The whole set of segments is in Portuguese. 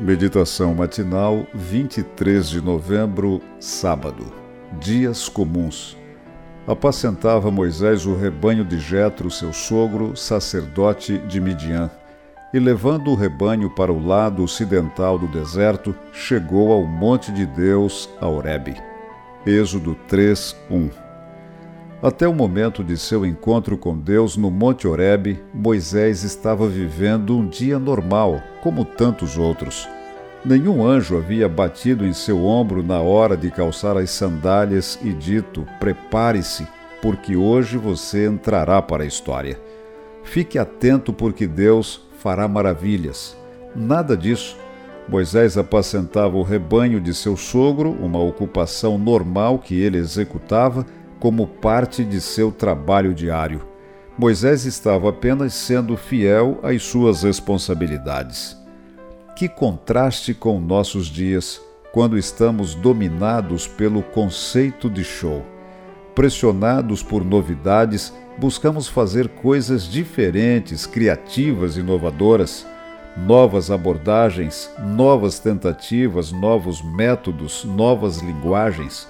Meditação matinal, 23 de novembro, sábado. Dias comuns. Apacentava Moisés o rebanho de Jetro, seu sogro, sacerdote de Midian, e levando o rebanho para o lado ocidental do deserto, chegou ao monte de Deus, a Horebe. Êxodo 3, 1. Até o momento de seu encontro com Deus no Monte Horebe, Moisés estava vivendo um dia normal, como tantos outros. Nenhum anjo havia batido em seu ombro na hora de calçar as sandálias e dito: Prepare-se, porque hoje você entrará para a história. Fique atento, porque Deus fará maravilhas. Nada disso. Moisés apacentava o rebanho de seu sogro, uma ocupação normal que ele executava como parte de seu trabalho diário. Moisés estava apenas sendo fiel às suas responsabilidades. Que contraste com nossos dias, quando estamos dominados pelo conceito de show. Pressionados por novidades, buscamos fazer coisas diferentes, criativas, inovadoras, novas abordagens, novas tentativas, novos métodos, novas linguagens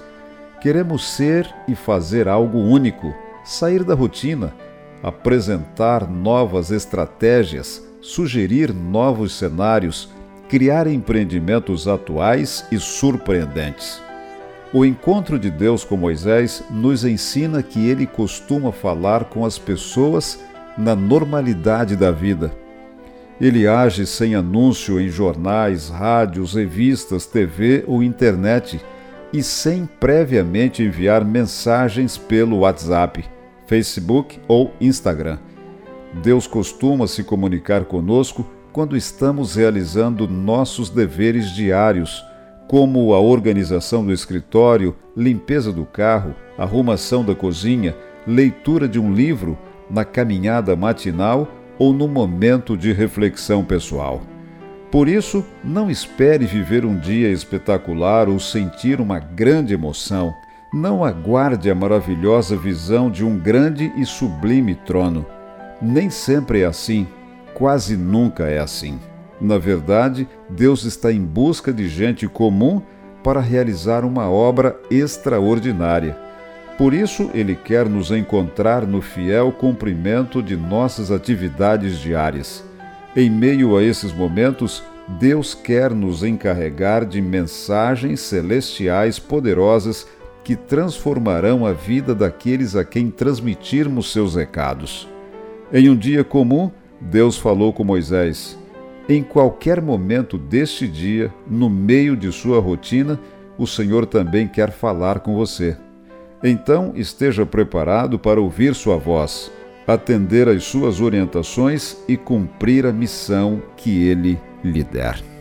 Queremos ser e fazer algo único, sair da rotina, apresentar novas estratégias, sugerir novos cenários, criar empreendimentos atuais e surpreendentes. O encontro de Deus com Moisés nos ensina que ele costuma falar com as pessoas na normalidade da vida. Ele age sem anúncio em jornais, rádios, revistas, TV ou internet e sem previamente enviar mensagens pelo WhatsApp, Facebook ou Instagram. Deus costuma se comunicar conosco quando estamos realizando nossos deveres diários, como a organização do escritório, limpeza do carro, arrumação da cozinha, leitura de um livro, na caminhada matinal ou no momento de reflexão pessoal. Por isso, não espere viver um dia espetacular ou sentir uma grande emoção. Não aguarde a maravilhosa visão de um grande e sublime trono. Nem sempre é assim, quase nunca é assim. Na verdade, Deus está em busca de gente comum para realizar uma obra extraordinária. Por isso, Ele quer nos encontrar no fiel cumprimento de nossas atividades diárias. Em meio a esses momentos, Deus quer nos encarregar de mensagens celestiais poderosas que transformarão a vida daqueles a quem transmitirmos seus recados. Em um dia comum, Deus falou com Moisés. Em qualquer momento deste dia, no meio de sua rotina, o Senhor também quer falar com você. Então, esteja preparado para ouvir sua voz atender às suas orientações e cumprir a missão que ele lhe der.